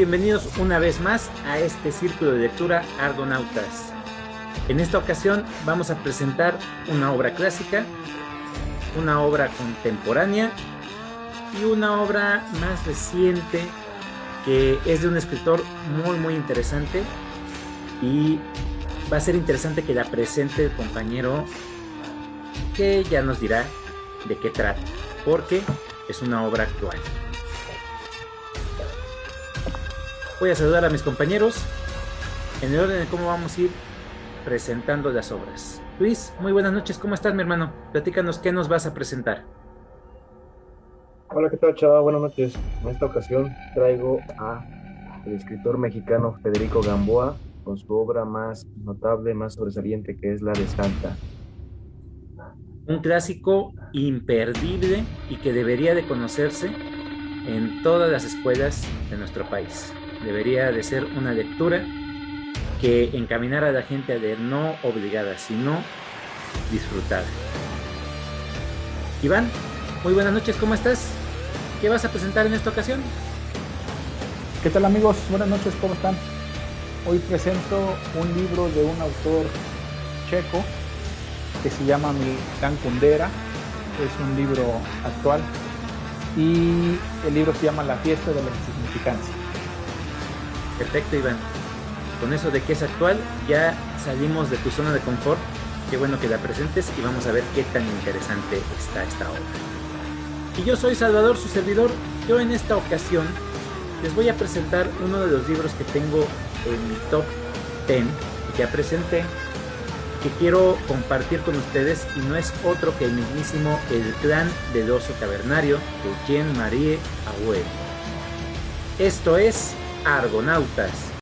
Bienvenidos una vez más a este círculo de lectura Argonautas. En esta ocasión vamos a presentar una obra clásica, una obra contemporánea y una obra más reciente que es de un escritor muy muy interesante y va a ser interesante que la presente el compañero que ya nos dirá de qué trata, porque es una obra actual. Voy a saludar a mis compañeros en el orden de cómo vamos a ir presentando las obras. Luis, muy buenas noches, ¿cómo estás mi hermano? Platícanos qué nos vas a presentar. Hola, ¿qué tal, chava? Buenas noches. En esta ocasión traigo a el escritor mexicano Federico Gamboa con su obra más notable, más sobresaliente, que es la de Santa. Un clásico imperdible y que debería de conocerse en todas las escuelas de nuestro país debería de ser una lectura que encaminara a la gente a leer no obligada, sino disfrutada. Iván, muy buenas noches, ¿cómo estás? ¿Qué vas a presentar en esta ocasión? ¿Qué tal amigos? Buenas noches, ¿cómo están? Hoy presento un libro de un autor checo que se llama Milán Kundera. Es un libro actual y el libro se llama La fiesta de la insignificancia. Perfecto, Iván. Con eso de que es actual, ya salimos de tu zona de confort. Qué bueno que la presentes y vamos a ver qué tan interesante está esta obra. Y yo soy Salvador, su servidor. Yo en esta ocasión les voy a presentar uno de los libros que tengo en mi top 10 que ya presenté, que quiero compartir con ustedes y no es otro que el mismísimo El clan del oso cavernario de Jean-Marie Agüero. Esto es Argonautas.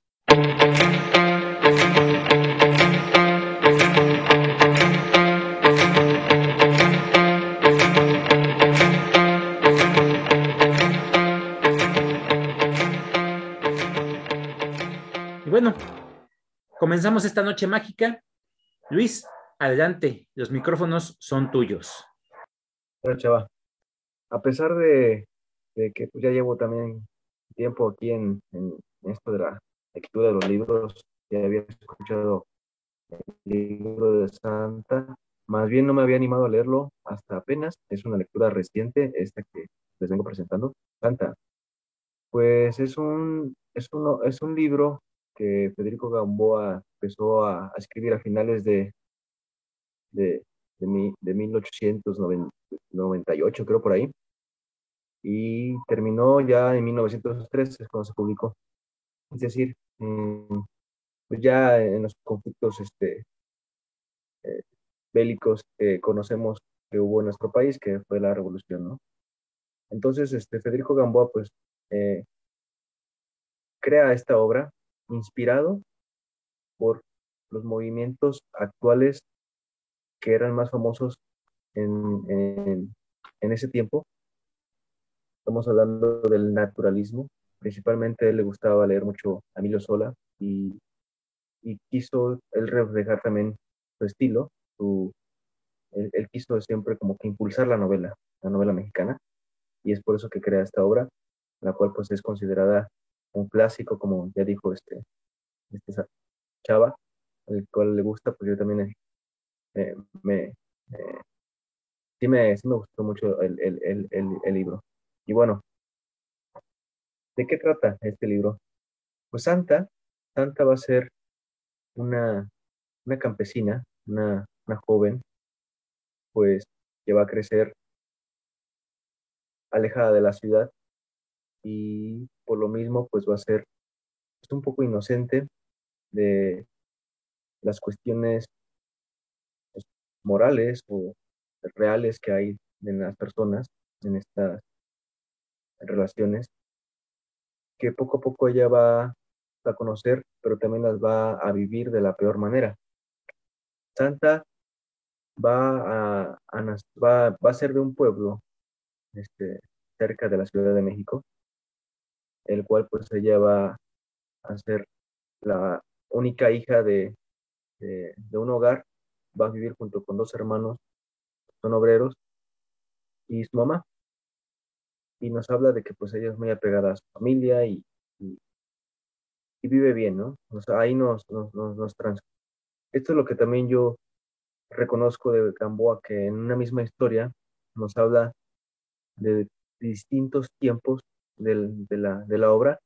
Y bueno, comenzamos esta noche mágica. Luis, adelante, los micrófonos son tuyos. Bueno, chava, a pesar de, que pues, ya llevo también tiempo aquí en, esto de la lectura de los libros, ya había escuchado el libro de Santa, más bien no me había animado a leerlo hasta apenas, es una lectura reciente, esta que les vengo presentando, Santa. Pues es un, es uno, es un libro que Federico Gamboa empezó a, escribir a finales de, de, de, mi, de 1898, creo por ahí, y terminó ya en 1903, es cuando se publicó. Es decir, mm, pues ya en los conflictos este, eh, bélicos que conocemos que hubo en nuestro país, que fue la revolución, ¿no? Entonces, este, Federico Gamboa, pues, eh, crea esta obra inspirado por los movimientos actuales que eran más famosos en, en ese tiempo, Estamos hablando del naturalismo. Principalmente él le gustaba leer mucho a Emilio Sola y, y quiso él reflejar también su estilo. Su, él, quiso siempre como que impulsar la novela, la novela mexicana. Y es por eso que crea esta obra, la cual pues es considerada un clásico, como ya dijo este, este Chava, el cual le gusta, pues yo también eh, me, eh, sí, me, sí me gustó mucho el, el, el, el libro. Y bueno, ¿de qué trata este libro? Pues Santa, Santa va a ser una, una campesina, una, una joven, pues que va a crecer alejada de la ciudad y por lo mismo pues va a ser pues, un poco inocente de las cuestiones pues, morales o reales que hay en las personas en estas relaciones que poco a poco ella va a conocer, pero también las va a vivir de la peor manera. Santa va a, va, a ser de un pueblo este, cerca de la Ciudad de México, el cual pues ella va a ser la única hija de, de, de un hogar, va a vivir junto con dos hermanos, son obreros, y su mamá, y nos habla de que pues ella es muy apegada a su familia y, y, vive bien, ¿no? O sea, ahí nos, nos, nos, trans... Esto es lo que también yo reconozco de Gamboa, que en una misma historia nos habla de distintos tiempos del, de, la, de la obra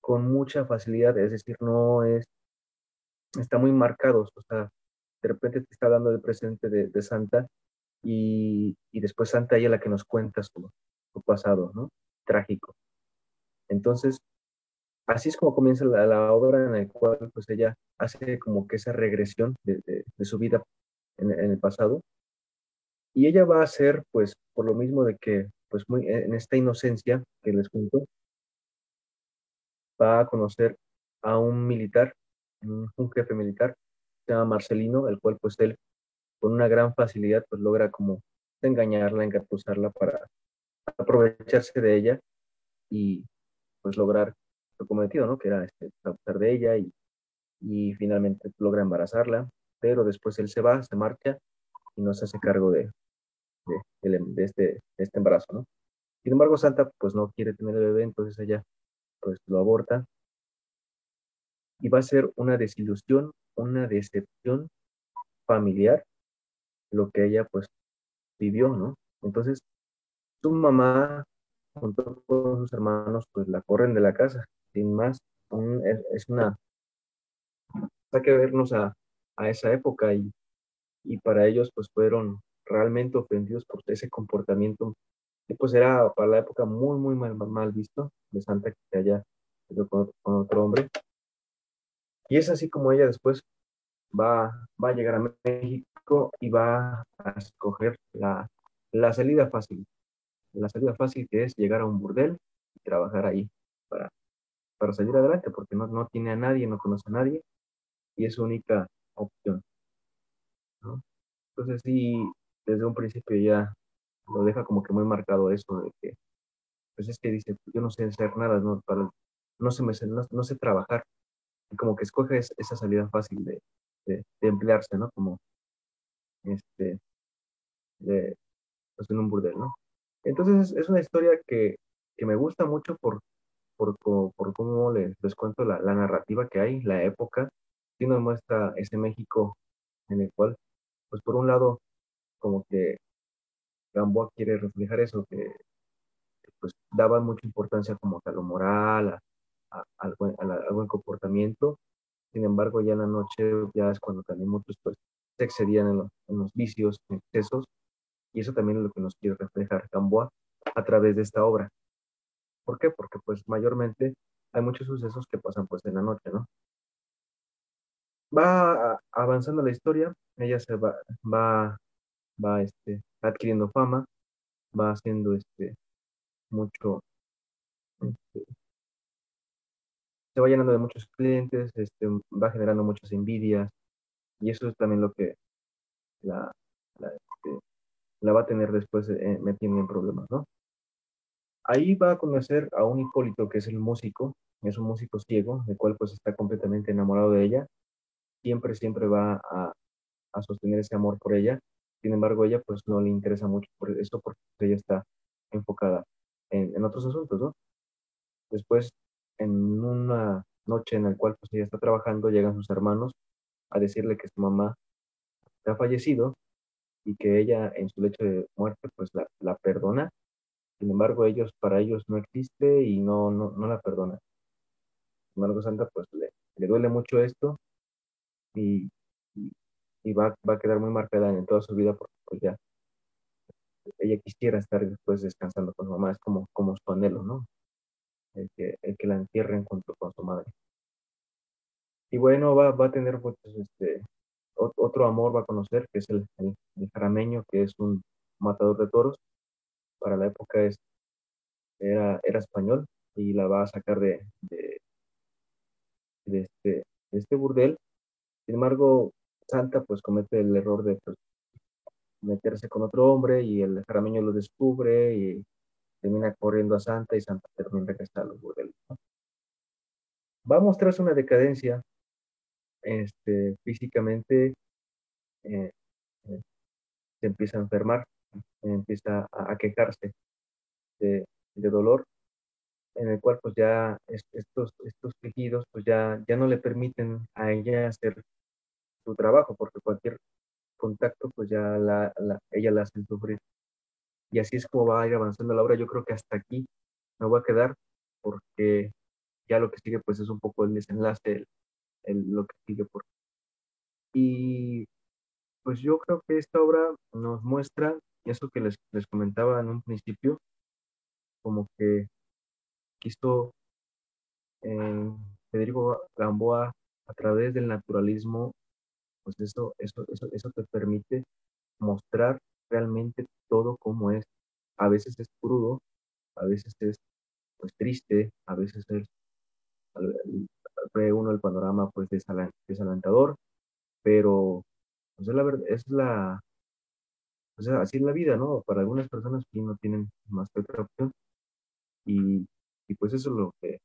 con mucha facilidad, es decir, no es, está muy marcado, o sea, de repente te está hablando del presente de, de Santa y, y, después Santa ella la que nos cuenta su, pasado, ¿no? Trágico. Entonces, así es como comienza la, obra en la cual pues ella hace como que esa regresión de, su vida en, el pasado. Y ella va a ser, pues, por lo mismo de que, pues, muy, en esta inocencia que les cuento, va a conocer a un militar, un, jefe militar, se llama Marcelino, el cual, pues, él, con una gran facilidad, pues, logra como engañarla, engatusarla para aprovecharse de ella y, pues, lograr lo cometido, ¿no? Que era este, abusar de ella y, y finalmente logra embarazarla, pero después él se va, se marcha y no se hace cargo de, de, este, este embarazo, ¿no? Sin embargo, Santa pues no quiere tener bebé, entonces ella pues lo aborta y va a ser una desilusión, una decepción familiar lo que ella pues vivió, ¿no? Entonces, su mamá junto con sus hermanos pues la corren de la casa sin más, es, una, hay que vernos a, a esa época y, y, para ellos pues fueron realmente ofendidos por ese comportamiento que pues era para la época muy, muy mal, mal visto de Santa que haya con, con otro hombre. Y es así como ella después va, va a llegar a México y va a escoger la, la salida fácil. La salida fácil que es llegar a un burdel y trabajar ahí para para salir adelante, porque no, no tiene a nadie, no conoce a nadie, y es su única opción. Entonces sí, desde un principio ya lo deja como que muy marcado eso de que, pues es que dice, yo no sé hacer nada, no, para, no, sé, no, sé trabajar, y como que escoge esa salida fácil de, de, emplearse, ¿no? Como, este, de, pues un burdel, ¿no? Entonces es, una historia que, que me gusta mucho por, por, por, cómo les, les cuento la, la, narrativa que hay, la época, sí nos muestra ese México en el cual, pues por un lado, como que Gamboa quiere reflejar eso, que pues daba mucha importancia como a lo moral, a, al, buen, buen comportamiento, sin embargo ya en la noche ya es cuando también muchos pues se excedían en los, en los vicios, en excesos, y eso también es lo que nos quiere reflejar Gamboa a través de esta obra. ¿Por qué? Porque pues mayormente hay muchos sucesos que pasan pues en la noche, ¿no? Va avanzando la historia, ella se va, va, va este, adquiriendo fama, va haciendo este, mucho, este, se va llenando de muchos clientes, este, va generando muchas envidias, y eso es también lo que la, la, la va a tener después eh, metiendo en problemas, ¿no? Ahí va a conocer a un Hipólito que es el músico, es un músico ciego, el cual pues está completamente enamorado de ella. Siempre, siempre va a, a sostener ese amor por ella. Sin embargo, ella pues no le interesa mucho por eso porque ella está enfocada en, en otros asuntos, ¿no? Después, en una noche en la cual pues ella está trabajando, llegan sus hermanos a decirle que su mamá ha fallecido y que ella en su lecho de muerte pues la, la perdona sin embargo, ellos, para ellos no existe y no, no, no la perdonan. Sin embargo, Santa pues le, le duele mucho esto y, y, va, va, a quedar muy marcada en toda su vida porque pues ya ella quisiera estar después descansando con su mamá, es como, como su anhelo, ¿no? El que, el que la entierren junto con su madre. Y bueno, va, va a tener pues, este, otro amor, va a conocer, que es el, el, el jarameño, que es un matador de toros, para la época es, era, era español y la va a sacar de, de, este, este burdel. Sin embargo, Santa pues comete el error de pues, meterse con otro hombre y el jarameño lo descubre y termina corriendo a Santa y Santa termina está los burdeles. Va a mostrarse una decadencia este, físicamente, eh, eh, se empieza a enfermar empieza a, quejarse de, dolor. en el cual pues ya estos, tejidos pues ya, ya no le permiten a ella hacer su trabajo, porque cualquier contacto pues ya la, ella la hace sufrir. Y así es como va a ir avanzando la obra. Yo creo que hasta aquí me voy a quedar porque ya lo que sigue pues es un poco el desenlace, lo que sigue por. Y pues yo creo que esta obra nos muestra eso que les, les comentaba en un principio, como que quiso eh, Federico Gamboa a través del naturalismo, pues eso, eso, eso, eso te permite mostrar realmente todo como es. A veces es crudo, a veces es pues triste, a veces es ve uno el panorama pues desalentador, pero pues, la verdad es la pues así es la vida, ¿no? Para algunas personas que no tienen más que otra opción y, y pues eso es lo que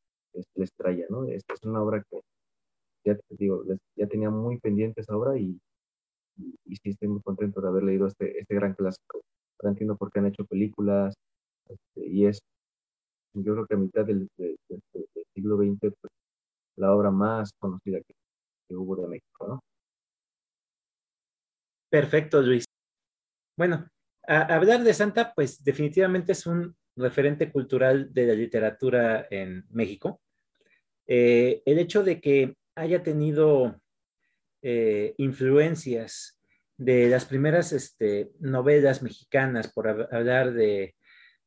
les, traía, ¿no? Esta es una obra que ya te digo, ya tenía muy pendiente esa obra y, y, sí estoy muy contento de haber leído este, este gran clásico. Ahora entiendo por qué han hecho películas este, y es, yo creo que a mitad del, siglo XX, pues, la obra más conocida que, hubo de México, ¿no? Perfecto, Luis. Bueno, hablar de Santa, pues definitivamente es un referente cultural de la literatura en México. Eh, el hecho de que haya tenido eh, influencias de las primeras este, novelas mexicanas, por hablar de,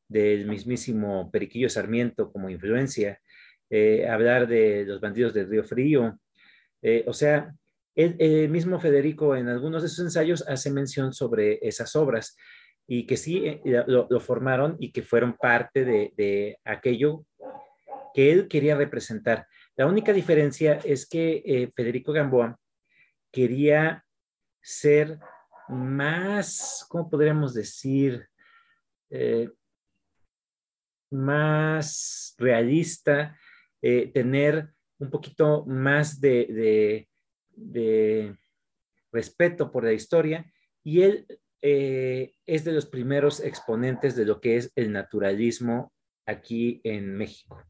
del mismísimo Periquillo Sarmiento como influencia, eh, hablar de los bandidos del Río Frío, eh, o sea, el, mismo Federico en algunos de sus ensayos hace mención sobre esas obras y que sí lo, formaron y que fueron parte de, de aquello que él quería representar. La única diferencia es que Federico Gamboa quería ser más, ¿cómo podríamos decir? Eh, más realista, eh, tener un poquito más de, respeto por la historia y él eh, es de los primeros exponentes de lo que es el naturalismo aquí en México,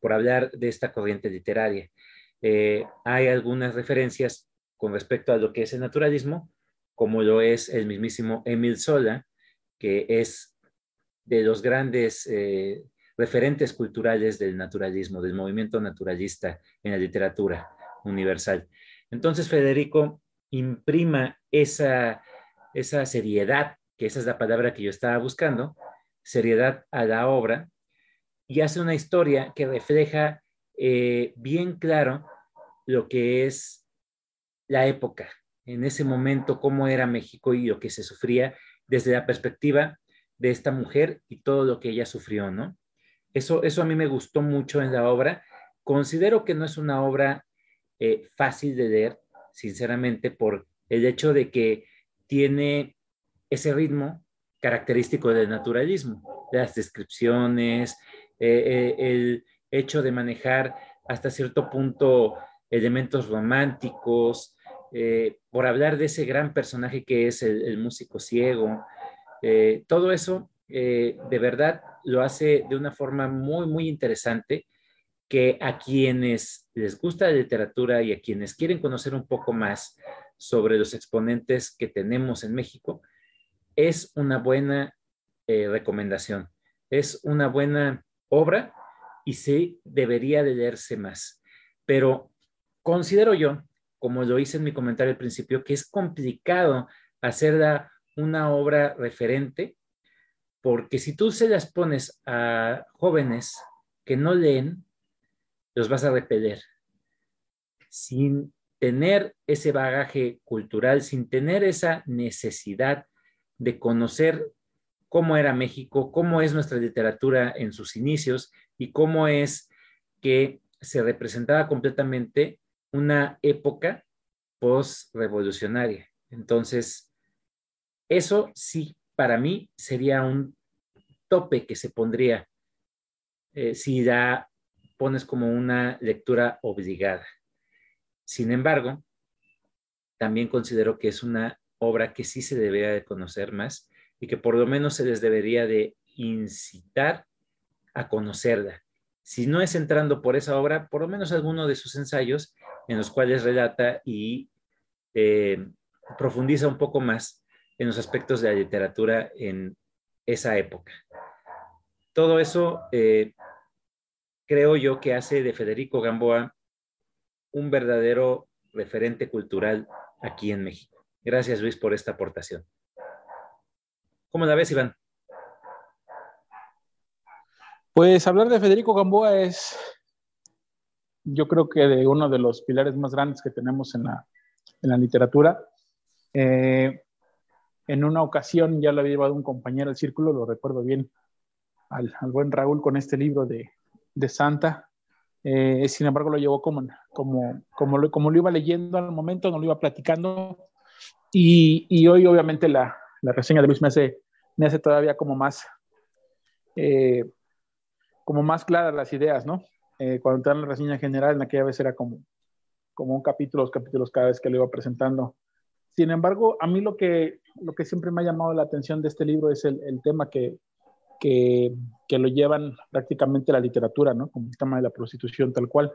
por hablar de esta corriente literaria. hay algunas referencias con respecto a lo que es el naturalismo, como lo es el mismísimo Emil Sola, que es de los grandes eh, referentes culturales del naturalismo, del movimiento naturalista en la literatura universal. Entonces, Federico imprima esa, esa seriedad, que esa es la palabra que yo estaba buscando, seriedad a la obra, y hace una historia que refleja eh, bien claro lo que es la época, en ese momento, cómo era México y lo que se sufría desde la perspectiva de esta mujer y todo lo que ella sufrió, ¿no? Eso, eso a mí me gustó mucho en la obra. Considero que no es una obra eh, fácil de leer, sinceramente, por el hecho de que tiene ese ritmo característico del naturalismo, las descripciones, eh, eh, el hecho de manejar hasta cierto punto elementos románticos, por hablar de ese gran personaje que es el, músico ciego. Todo eso de verdad lo hace de una forma muy, muy interesante que a quienes les gusta la literatura y a quienes quieren conocer un poco más sobre los exponentes que tenemos en México, es una buena recomendación. Es una buena obra y sí debería de leerse más. Pero considero yo como lo hice en mi comentario al principio, que es complicado hacer una obra referente, porque si tú se las pones a jóvenes que no leen, los vas a repeler. Sin tener ese bagaje cultural, sin tener esa necesidad de conocer cómo era México, cómo es nuestra literatura en sus inicios y cómo es que se representaba completamente una época post-revolucionaria. Entonces, eso sí, para mí sería un tope que se pondría eh, si la pones como una lectura obligada. Sin embargo, también considero que es una obra que sí se debería de conocer más y que por lo menos se les debería de incitar a conocerla si no es entrando por esa obra, por lo menos alguno de sus ensayos en los cuales relata y eh, profundiza un poco más en los aspectos de la literatura en esa época. Todo eso eh, creo yo que hace de Federico Gamboa un verdadero referente cultural aquí en México. Gracias Luis por esta aportación. ¿Cómo la ves, Iván? Pues hablar de Federico Gamboa es, yo creo que de uno de los pilares más grandes que tenemos en la, literatura. Eh, en una ocasión ya lo había llevado un compañero al círculo, lo recuerdo bien, al, buen Raúl con este libro de, Santa. Eh, sin embargo, lo llevó como, como, como, lo, como lo iba leyendo al momento, no lo iba platicando. Y, hoy, obviamente, la, reseña de Luis me hace, me hace todavía como más, eh, como más claras las ideas, ¿no? Eh, cuando te dan la reseña general, en aquella vez era como, como un capítulo, los capítulos cada vez que lo iba presentando. Sin embargo, a mí lo que, siempre me ha llamado la atención de este libro es el, tema que, lo llevan prácticamente la literatura, ¿no? Como el tema de la prostitución tal cual.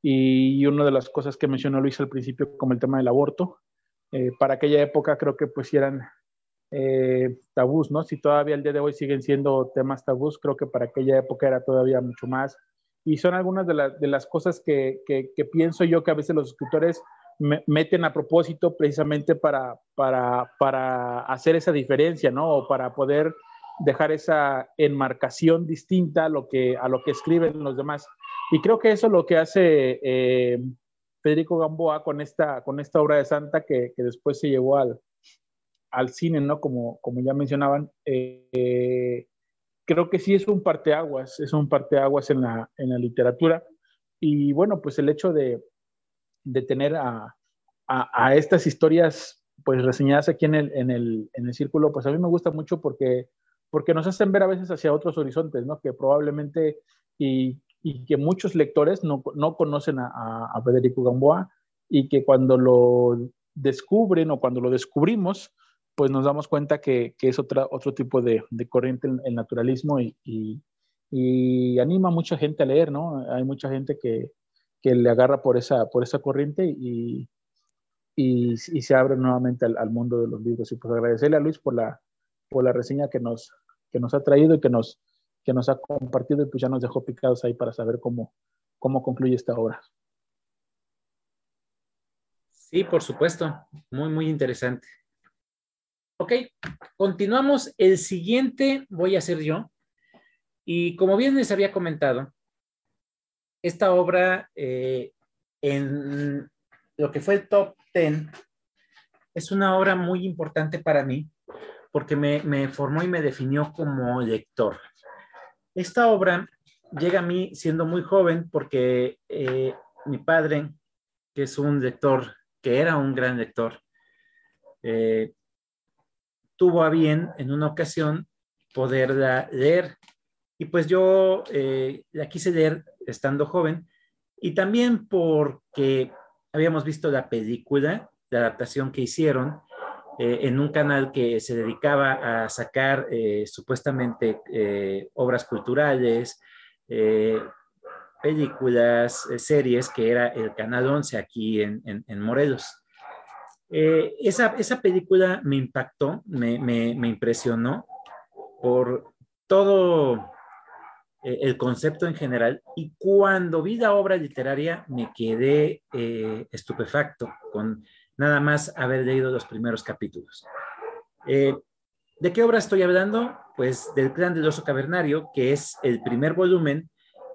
Y, una de las cosas que mencionó Luis al principio, como el tema del aborto, eh, para aquella época creo que pues eran eh, tabús, ¿no? Si todavía el día de hoy siguen siendo temas tabús, creo que para aquella época era todavía mucho más. Y son algunas de, las cosas que, que, pienso yo que a veces los escritores meten a propósito precisamente para, para, para hacer esa diferencia, ¿no? O para poder dejar esa enmarcación distinta a lo que, a lo que escriben los demás. Y creo que eso es lo que hace eh, Federico Gamboa con esta, con esta obra de Santa que, que después se llevó al, al cine, ¿no? Como, como ya mencionaban. Eh, creo que sí es un parteaguas, es un parteaguas en la, en la literatura. Y bueno, pues el hecho de, de tener a, a, estas historias pues reseñadas aquí en el, en, el, en el círculo, pues a mí me gusta mucho porque, porque nos hacen ver a veces hacia otros horizontes, ¿no? Que probablemente y, y que muchos lectores no, no conocen a, a, Federico Gamboa y que cuando lo descubren o cuando lo descubrimos, pues nos damos cuenta que, que es otra, otro tipo de, de corriente el, el naturalismo y, y, y, anima a mucha gente a leer, ¿no? Hay mucha gente que, que le agarra por esa, por esa corriente y, y, se abre nuevamente al, mundo de los libros. Y pues agradecerle a Luis por la, por la reseña que nos, que nos ha traído y que nos, que nos ha compartido y pues ya nos dejó picados ahí para saber cómo, cómo concluye esta obra. Sí, por supuesto. Muy, muy interesante. Ok, continuamos. El siguiente voy a hacer yo. Y como bien les había comentado, esta obra eh, en lo que fue el top 10 es una obra muy importante para mí porque me, formó y me definió como lector. Esta obra llega a mí siendo muy joven porque eh, mi padre, que es un lector, que era un gran lector, eh, tuvo a bien en una ocasión poderla leer. Y pues yo la quise leer estando joven, y también porque habíamos visto la película, la adaptación que hicieron eh, en un canal que se dedicaba a sacar eh, supuestamente eh, obras culturales, películas, series, que era el Canal 11 aquí en, en, Morelos. esa, esa, película me impactó, me, me, me impresionó por todo eh, el concepto en general. Y cuando vi la obra literaria me quedé eh, estupefacto con nada más haber leído los primeros capítulos. Eh, ¿De qué obra estoy hablando? Pues del Clan del Oso Cavernario, que es el primer volumen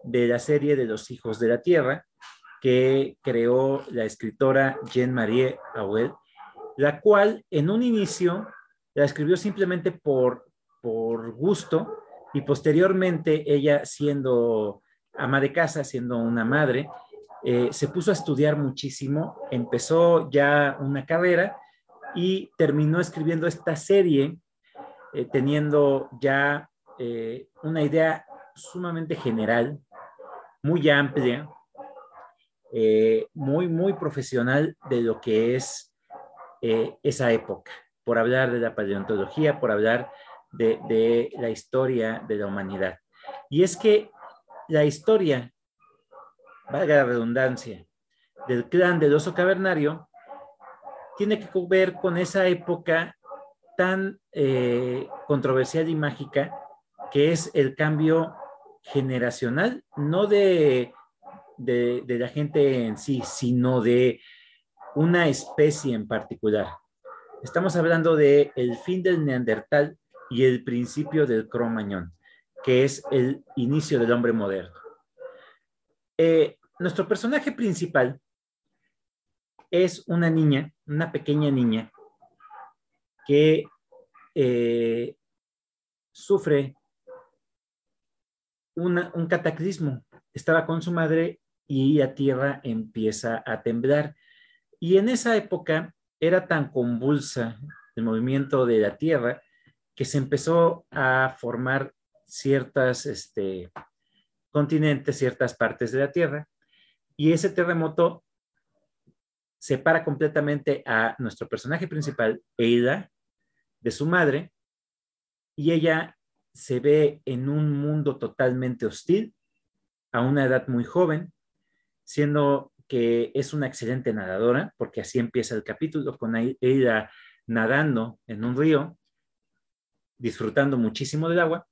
de la serie de los Hijos de la Tierra que creó la escritora Jean-Marie Auel, la cual en un inicio la escribió simplemente por, por gusto, y posteriormente ella siendo ama de casa, siendo una madre, eh, se puso a estudiar muchísimo, empezó ya una carrera y terminó escribiendo esta serie eh, teniendo ya eh, una idea sumamente general, muy amplia, muy, muy profesional de lo que es esa época, por hablar de la paleontología, por hablar de, la historia de la humanidad. Y es que la historia, valga la redundancia, del clan del oso cavernario tiene que ver con esa época tan eh, controversial y mágica que es el cambio generacional, no de, de, de, la gente en sí, sino de una especie en particular. Estamos hablando de el fin del neandertal y el principio del cromañón, que es el inicio del hombre moderno. Eh, nuestro personaje principal es una niña, una pequeña niña, que eh, sufre un cataclismo. Estaba con su madre y la tierra empieza a temblar. Y en esa época era tan convulsa el movimiento de la tierra que se empezó a formar ciertas este, continentes, ciertas partes de la tierra. Y ese terremoto separa completamente a nuestro personaje principal, Eida, de su madre, y ella se ve en un mundo totalmente hostil, a una edad muy joven, siendo que es una excelente nadadora, porque así empieza el capítulo, con ella nadando en un río, disfrutando muchísimo del agua,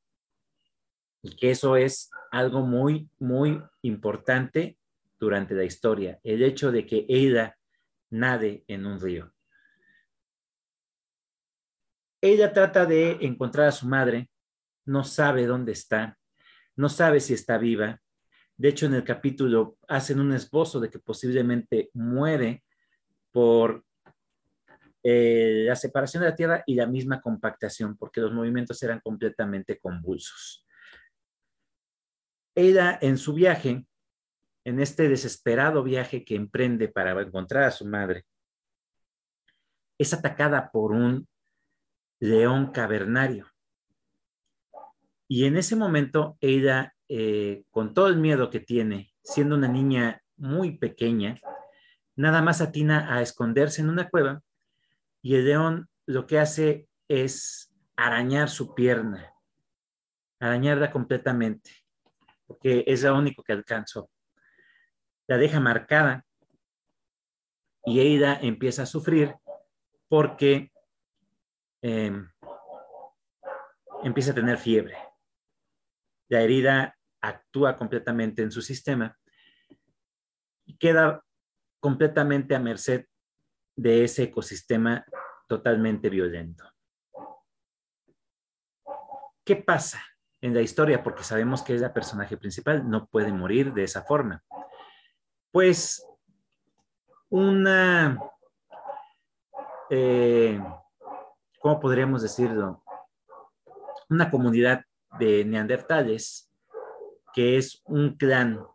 y que eso es algo muy, muy importante durante la historia, el hecho de que ella nade en un río. Ella trata de encontrar a su madre, no sabe dónde está, no sabe si está viva. De hecho, en el capítulo hacen un esbozo de que posiblemente muere por eh, la separación de la Tierra y la misma compactación, porque los movimientos eran completamente convulsos. Ella en su viaje, en este desesperado viaje que emprende para encontrar a su madre, es atacada por un león cavernario. Y en ese momento, ella, eh, con todo el miedo que tiene, siendo una niña muy pequeña, nada más atina a esconderse en una cueva león lo que hace es arañar su pierna, arañarla completamente, porque es lo único que alcanzó. La deja marcada y Eida empieza a sufrir porque em, empieza a tener fiebre la herida actúa completamente en su sistema y queda completamente a merced de ese ecosistema totalmente violento. ¿Qué pasa en la historia? Porque sabemos que es la personaje principal, no puede morir de esa forma. Pues una, eh, ¿cómo podríamos decirlo? Una comunidad de neandertales, que es un clan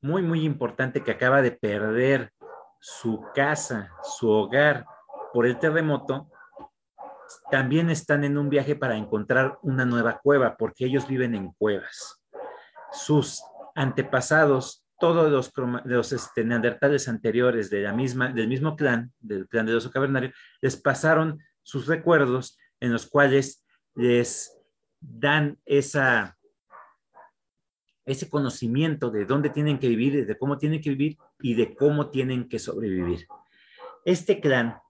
muy, muy importante que acaba de perder su casa, su hogar por el terremoto, también están en un viaje para encontrar una nueva cueva, porque ellos viven en cuevas. Sus antepasados, todos los, los este, neandertales anteriores de la misma, del mismo clan, del clan de oso cavernario, les pasaron sus recuerdos en los cuales les dan esa, ese conocimiento de dónde tienen que vivir, de cómo tienen que vivir y de cómo tienen que sobrevivir. Este clan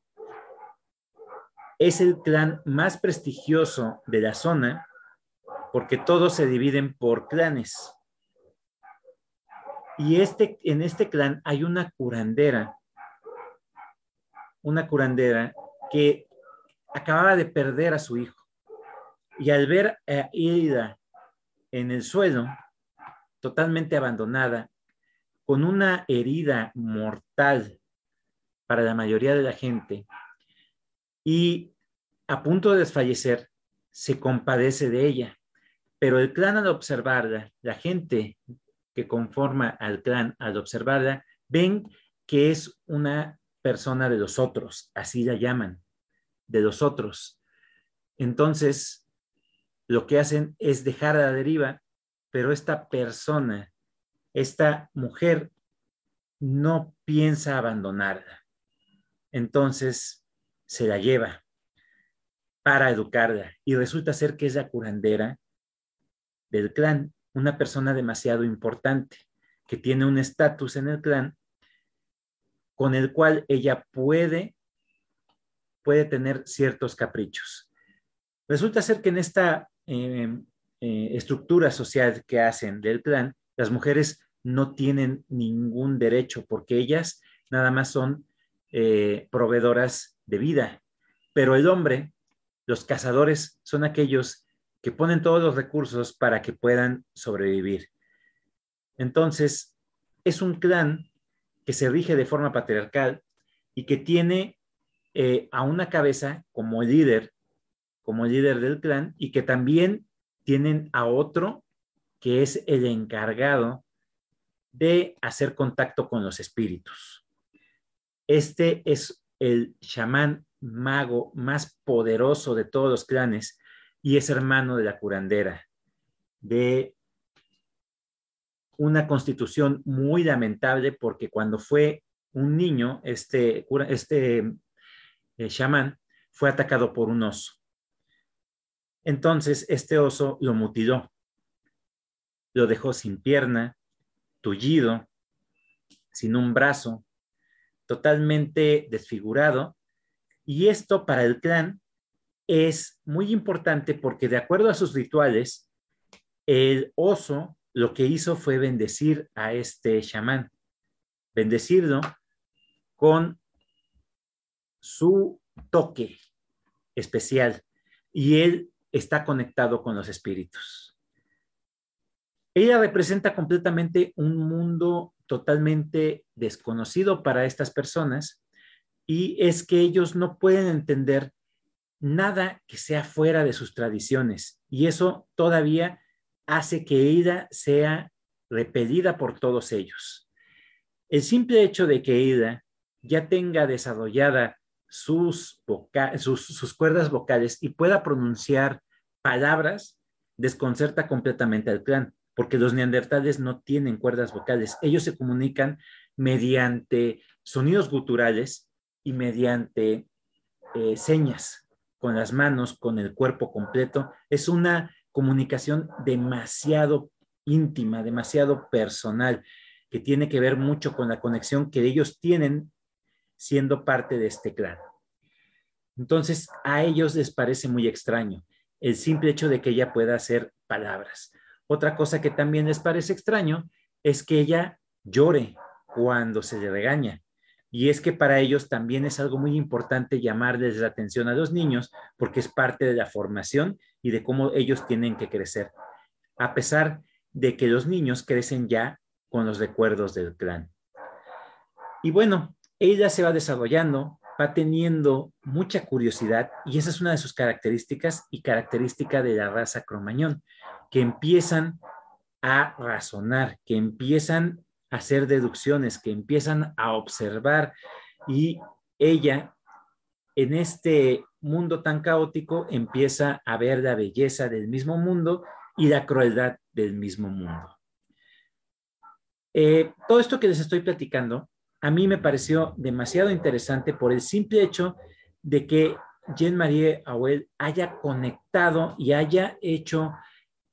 es el clan más prestigioso de la zona porque todos se dividen por clanes. Y este, en este clan hay una curandera, una curandera que acababa de perder a su hijo. Y al ver a Ida en el suelo, totalmente abandonada, con una herida mortal para la mayoría de la gente, y a punto de desfallecer, se compadece de ella. Pero el clan al observarla, la gente que conforma al clan al observarla, ven que es una persona de los otros, así la llaman, de los otros. Entonces, lo que hacen es dejar a la deriva, pero esta persona, esta mujer, no piensa abandonarla. Entonces se la lleva para educarla y resulta ser que es la curandera del clan una persona demasiado importante, que tiene un estatus en el clan con el cual ella puede, puede tener ciertos caprichos. Resulta ser que en esta eh, eh, estructura social que hacen del clan, las mujeres no tienen ningún derecho porque ellas nada más son eh, proveedoras de vida. Pero el hombre, los cazadores, son aquellos que ponen todos los recursos para que puedan sobrevivir. Entonces, es un clan que se rige de forma patriarcal y que tiene eh, a una cabeza como líder, como líder del clan, y que también tienen a otro que es el encargado de hacer contacto con los espíritus. Este es el chamán mago más poderoso de todos los clanes y es hermano de la curandera, de una constitución muy lamentable porque cuando fue un niño, este, este eh, chamán fue atacado por un oso. Entonces, este oso lo mutiló, lo dejó sin pierna, tullido, sin un brazo, totalmente desfigurado. Y esto para el clan es muy importante porque de acuerdo a sus rituales, el oso lo que hizo fue bendecir a este chamán, bendecirlo con su toque especial y él está conectado con los espíritus. Ella representa completamente un mundo totalmente desconocido para estas personas y es que ellos no pueden entender nada que sea fuera de sus tradiciones y eso todavía hace que ella sea repelida por todos ellos. El simple hecho de que ella ya tenga desarrollada sus, cuerdas vocales y pueda pronunciar palabras desconcerta completamente al clan porque los neandertales no tienen cuerdas vocales. Ellos se comunican mediante sonidos guturales y mediante eh, señas con las manos, con el cuerpo completo. Es una comunicación demasiado íntima, demasiado personal, que tiene que ver mucho con la conexión que ellos tienen siendo parte de este clan. Entonces, a ellos les parece muy extraño el simple hecho de que ella pueda hacer palabras. Otra cosa que también les parece extraño es que ella llore cuando se le regaña. Y es que para ellos también es algo muy importante llamarles la atención a los niños porque es parte de la formación y de cómo ellos tienen que crecer. A pesar de que los niños crecen ya con los recuerdos del clan. Y bueno, ella se va desarrollando, va teniendo mucha curiosidad y esa es una de sus características y característica de la raza cromañón que empiezan a razonar, que empiezan a hacer deducciones, que empiezan a observar y ella en este mundo tan caótico empieza a ver la belleza del mismo mundo y la crueldad del mismo mundo. Eh, todo esto que les estoy platicando a mí me pareció demasiado interesante por el simple hecho de que Jean-Marie Auel haya conectado y haya hecho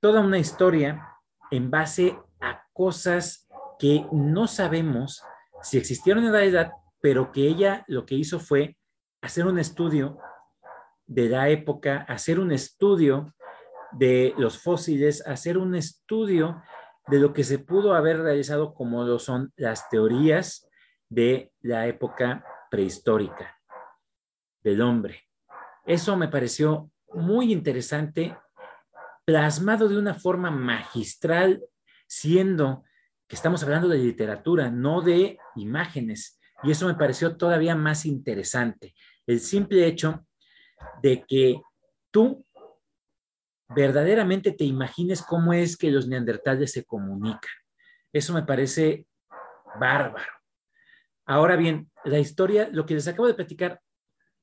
toda una historia en base a cosas que no sabemos si existieron en realidad, pero que ella lo que hizo fue hacer un estudio de la época, hacer un estudio de los fósiles, hacer un estudio de lo que se pudo haber realizado como lo son las teorías de la época prehistórica del hombre. Eso me pareció muy interesante plasmado de una forma magistral, siendo que estamos hablando de literatura, no de imágenes. Y eso me pareció todavía más interesante. El simple hecho de que tú verdaderamente te imagines cómo es que los neandertales se comunican. Eso me parece bárbaro. Ahora bien, la historia, lo que les acabo de platicar,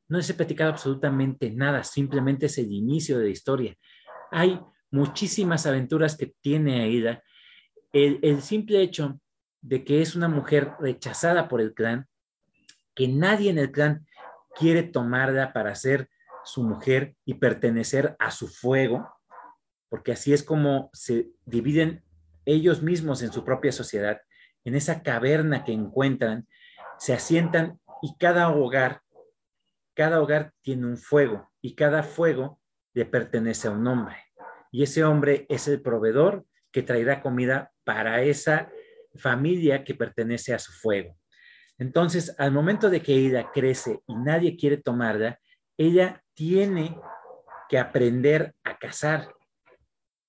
no he platicado absolutamente nada, simplemente es el inicio de la historia. Hay muchísimas aventuras que tiene Aida, el, el simple hecho de que es una mujer rechazada por el clan, que nadie en el clan quiere tomarla para ser su mujer y pertenecer a su fuego, porque así es como se dividen ellos mismos en su propia sociedad, en esa caverna que encuentran, se asientan y cada hogar, cada hogar tiene un fuego y cada fuego le pertenece a un hombre. Y ese hombre es el proveedor que traerá comida para esa familia que pertenece a su fuego. Entonces, al momento de que ella crece y nadie quiere tomarla, ella tiene que aprender a cazar.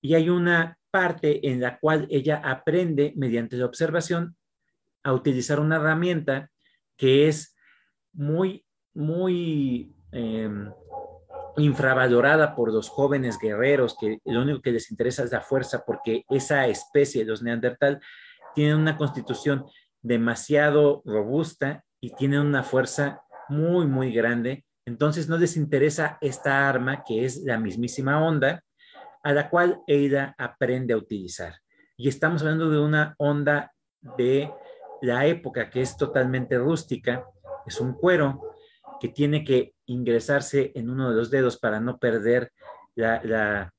Y hay una parte en la cual ella aprende mediante la observación a utilizar una herramienta que es muy, muy em, infravalorada por los jóvenes guerreros, que lo único que les interesa es la fuerza, porque esa especie, los neandertal, tienen una constitución demasiado robusta y tienen una fuerza muy, muy grande. Entonces no les interesa esta arma que es la mismísima onda, a la cual Eida aprende a utilizar. Y estamos hablando de una onda de la época que es totalmente rústica, es un cuero que tiene que ingresarse en uno de los dedos para no perder la, la,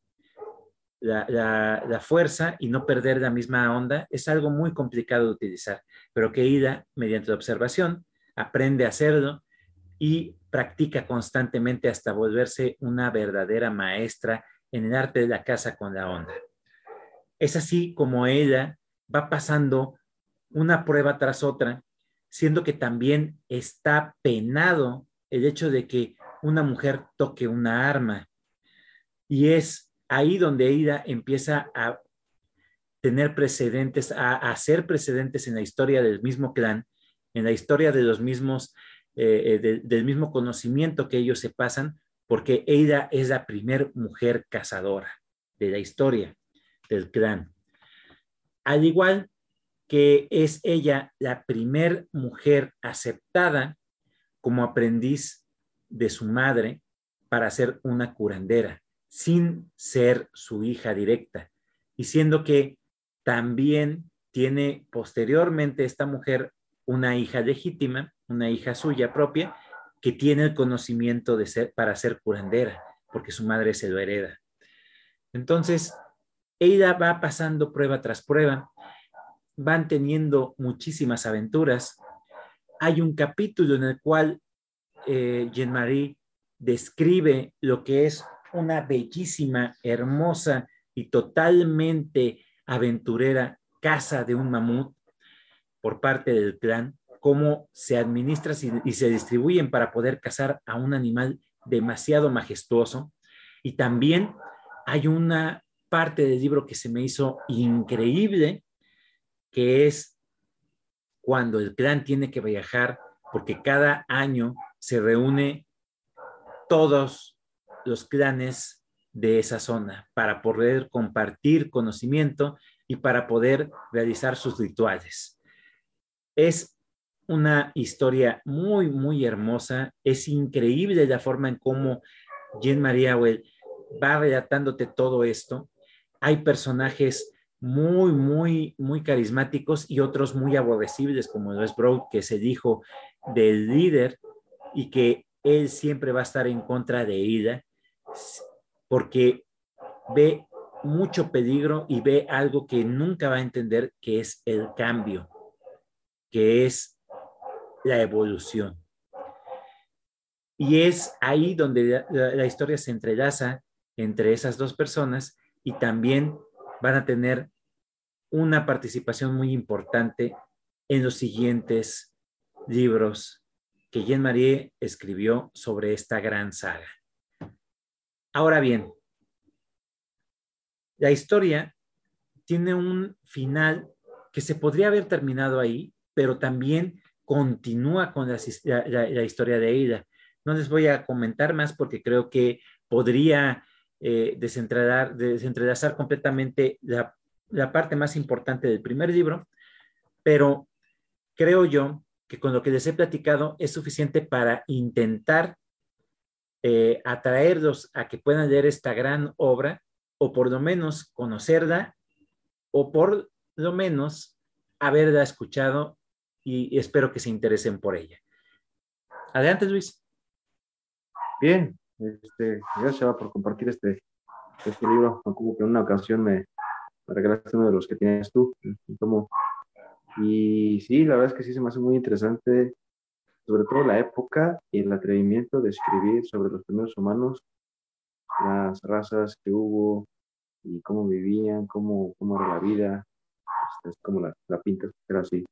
la, fuerza y no perder la misma onda, es algo muy complicado de utilizar, pero que Ida, mediante la observación, aprende a hacerlo y practica constantemente hasta volverse una verdadera maestra en el arte de la casa con la onda. Es así como ella va pasando una prueba tras otra, siendo que también está penado el hecho de que una mujer toque una arma. Y es ahí donde ella empieza a tener precedentes, a, hacer precedentes en la historia del mismo clan, en la historia de los mismos, eh, eh, del mismo conocimiento que ellos se pasan, porque Eida es la primer mujer cazadora de la historia del clan. Al igual que es ella la primer mujer aceptada como aprendiz de su madre para ser una curandera, sin ser su hija directa, y siendo que también tiene posteriormente esta mujer una hija legítima, una hija suya propia, que tiene el conocimiento de ser, para ser curandera, porque su madre se lo hereda. Entonces, ella va pasando prueba tras prueba, van teniendo muchísimas aventuras. Hay un capítulo en el cual eh, Jean-Marie describe lo que es una bellísima, hermosa y totalmente aventurera casa de un mamut por parte del clan, cómo se administra y se distribuyen para poder cazar a un animal demasiado majestuoso. Y también hay una parte del libro que se me hizo increíble, que es cuando el clan tiene que viajar, porque cada año se reúne todos los clanes de esa zona para poder compartir conocimiento y para poder realizar sus rituales. Es una historia muy, muy hermosa. Es increíble la forma en cómo Jean María va relatándote todo esto. Hay personajes muy, muy, muy carismáticos y otros muy aborrecibles, como lo es Broad, que se dijo del líder y que él siempre va a estar en contra de Ida, porque ve mucho peligro y ve algo que nunca va a entender, que es el cambio, que es la evolución. Y es ahí donde la, historia se entrelaza entre esas dos personas y también van a tener una participación muy importante en los siguientes libros que Jean Marie escribió sobre esta gran saga. Ahora bien, la historia tiene un final que se podría haber terminado ahí, pero también continúa con la, historia de Ida. No les voy a comentar más porque creo que podría eh, desentrelazar completamente la, parte más importante del primer libro, pero creo yo que con lo que les he platicado es suficiente para intentar eh, atraerlos a que puedan leer esta gran obra o por lo menos conocerla o por lo menos haberla escuchado y espero que se interesen por ella. Adelante, Luis. Bien, este, gracias por compartir este este libro, como que en una ocasión me, me regalaste uno de los que tienes tú, como, y sí, la verdad es que sí se me hace muy interesante, sobre todo la época y el atrevimiento de escribir sobre los primeros humanos, las razas que hubo y cómo vivían, cómo, cómo era la vida, es como la, la pinta, era así,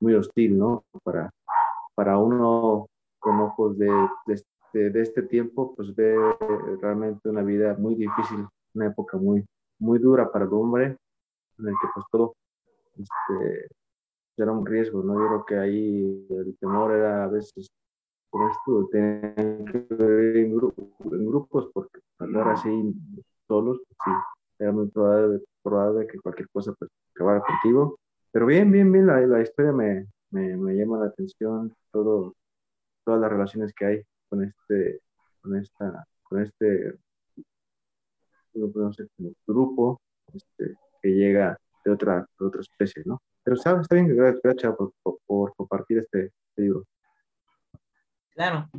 muy hostil, ¿no? Para, para uno con ojos de, de, de, este tiempo, pues ve realmente una vida muy difícil, una época muy, muy dura para el hombre, en el que pues todo este, era un riesgo, ¿no? Yo creo que ahí el temor era a veces por esto, tener que vivir en, en, grupos, porque andar así solos, pues sí, era muy probable, probable que cualquier cosa pues acabara contigo. Pero bien, bien, bien, la, la historia me, me, me, llama la atención, todo, todas las relaciones que hay con este, con esta, con este, no sé, grupo este, que llega de otra, de otra especie, ¿no? Pero está, está bien, gracias por, por, por compartir este, libro. Claro,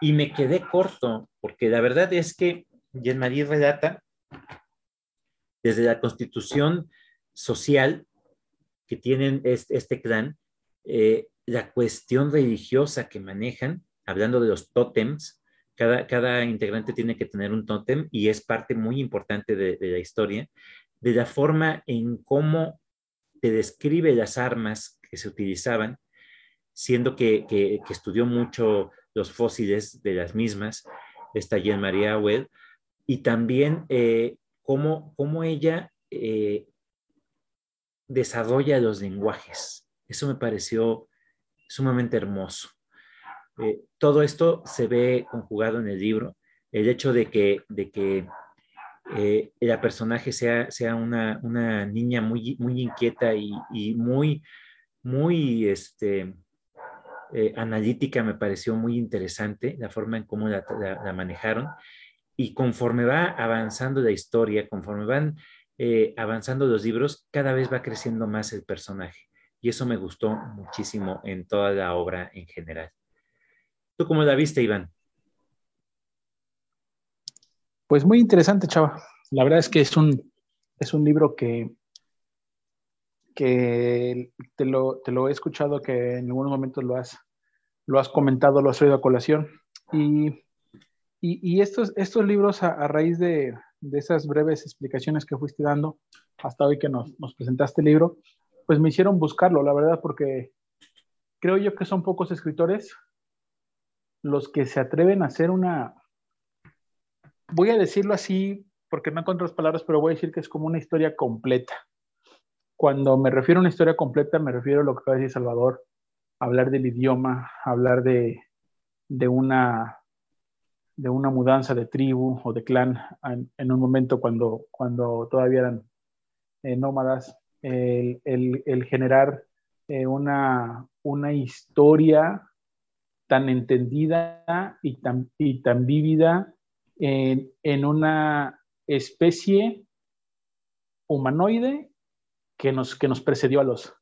y me quedé corto, porque la verdad es que Jean-Marie relata desde la constitución social que tienen este, este clan, eh, la cuestión religiosa que manejan, hablando de los tótems, cada, cada, integrante tiene que tener un tótem y es parte muy importante de, la historia, de la forma en cómo te describe las armas que se utilizaban, siendo que, que, que estudió mucho los fósiles de las mismas, esta Jean María Well, y también eh, cómo, cómo, ella eh, desarrolla los lenguajes. Eso me pareció sumamente hermoso. Eh, todo esto se ve conjugado en el libro. El hecho de que, eh, la personaje sea, una, niña muy, muy inquieta y, y muy, muy este, eh, analítica me pareció muy interesante, la forma en cómo la, manejaron. Y conforme va avanzando la historia, conforme van avanzando los libros, cada vez va creciendo más el personaje. Y eso me gustó muchísimo en toda la obra en general. ¿Tú cómo la viste, Iván? Pues muy interesante, Chava. La verdad es que es un, es un libro que, que te, lo, te lo he escuchado, que en algunos momentos lo has, lo has comentado, lo has oído a colación. Y, y, estos, estos libros, a, a raíz de, de, esas breves explicaciones que fuiste dando hasta hoy que nos, nos presentaste el libro, pues me hicieron buscarlo, la verdad, porque creo yo que son pocos escritores los que se atreven a hacer una, voy a decirlo así porque no encuentro las palabras, pero voy a decir que es como una historia completa. Cuando me refiero a una historia completa, me refiero a lo que acaba de decir Salvador, hablar del idioma, hablar de, de, una, de una mudanza de tribu o de clan en, un momento cuando, cuando todavía eran eh, nómadas, el, el, el generar eh, una, una historia tan entendida y tan, y tan vívida en, en, una especie humanoide que nos, que nos precedió a los,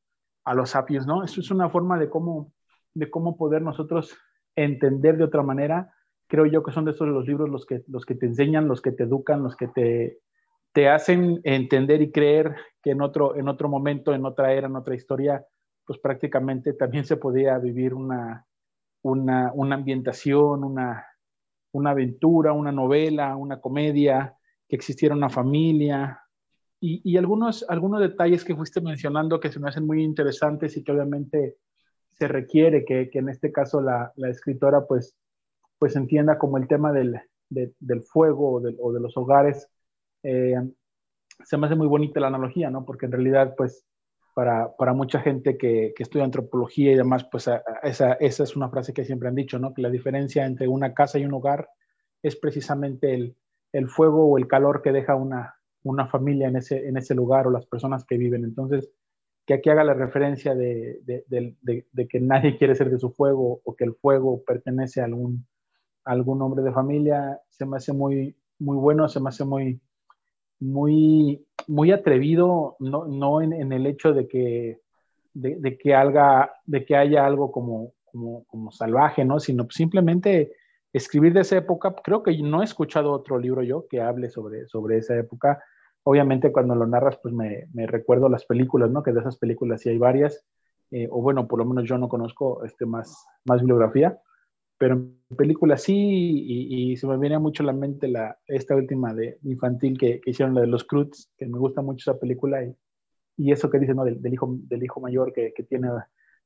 a los ¿no? Eso es una forma de cómo, de cómo poder nosotros entender de otra manera. Creo yo que son de esos los libros los que, los que te enseñan, los que te educan, los que te, te hacen entender y creer que en otro, en otro momento, en otra era, en otra historia, pues prácticamente también se podía vivir una, una, una ambientación, una, una aventura, una novela, una comedia, que existiera una familia y, y, algunos, algunos detalles que fuiste mencionando que se me hacen muy interesantes y que obviamente se requiere que, que en este caso la, la, escritora pues, pues entienda como el tema del, de, del fuego o de, o de, los hogares. Eh, se me hace muy bonita la analogía, ¿no? Porque en realidad pues para, para mucha gente que, que, estudia antropología y demás, pues esa, esa es una frase que siempre han dicho, ¿no? Que la diferencia entre una casa y un hogar es precisamente el, el fuego o el calor que deja una, una familia en ese, en ese lugar o las personas que viven. Entonces, que aquí haga la referencia de, de, de, de, que nadie quiere ser de su fuego o que el fuego pertenece a algún, a algún hombre de familia, se me hace muy, muy bueno, se me hace muy, muy, muy atrevido, no, no en, el hecho de que, de, que, haga, haya algo como, como, como salvaje, ¿no? sino simplemente escribir de esa época. Creo que no he escuchado otro libro yo que hable sobre, sobre esa época. Obviamente cuando lo narras, pues me, me recuerdo las películas, ¿no? Que de esas películas sí hay varias, eh, o bueno, por lo menos yo no conozco este, más, más bibliografía, pero en películas sí, y, se me viene mucho a la mente la, esta última de infantil que, que hicieron, la de los Cruz, que me gusta mucho esa película, y, y eso que dicen, ¿no? Del, del, hijo, del hijo mayor que, que tiene,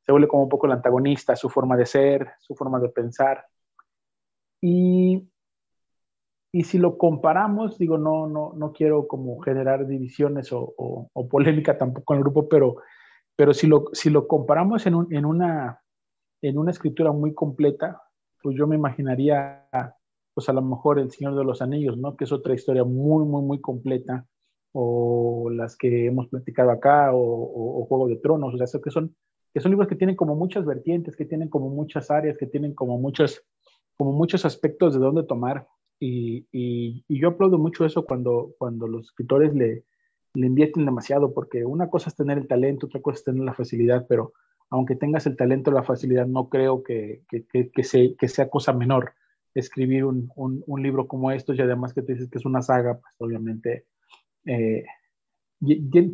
se vuelve como un poco el antagonista, su forma de ser, su forma de pensar. Y, y si lo comparamos, digo, no, no, no quiero como generar divisiones o, o, polémica tampoco en el grupo, pero, pero si, lo, si lo comparamos en, un, en, una, en una escritura muy completa, pues yo me imaginaría, pues a lo mejor El Señor de los Anillos, ¿no? Que es otra historia muy, muy, muy completa, o las que hemos platicado acá, o, o Juego de Tronos, o sea, que son, que son libros que tienen como muchas vertientes, que tienen como muchas áreas, que tienen como muchos, como muchos aspectos de dónde tomar. Y, y, yo aplaudo mucho eso cuando, cuando los escritores le, le invierten demasiado, porque una cosa es tener el talento, otra cosa es tener la facilidad, pero aunque tengas el talento la facilidad, no creo que, que, que, sea cosa menor escribir un, un, libro como estos y además que te dices que es una saga, pues obviamente eh,